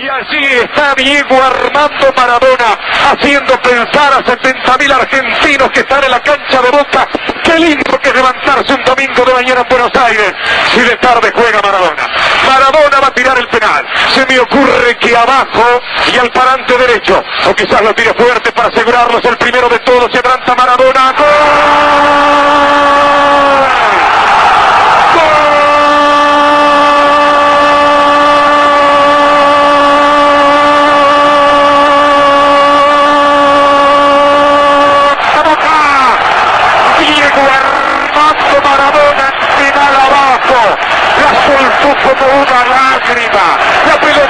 Y allí está Diego Armando Maradona haciendo pensar a 70.000 argentinos que están en la cancha de Boca. Qué lindo que levantarse un domingo de mañana en Buenos Aires si de tarde juega Maradona. Maradona va a tirar el penal. Se me ocurre que abajo y al parante derecho, o quizás lo tire fuerte para asegurarlo, es el primero de todos, se adelanta Maradona. Maradona en final abajo. La soltó como una lágrima. La pelota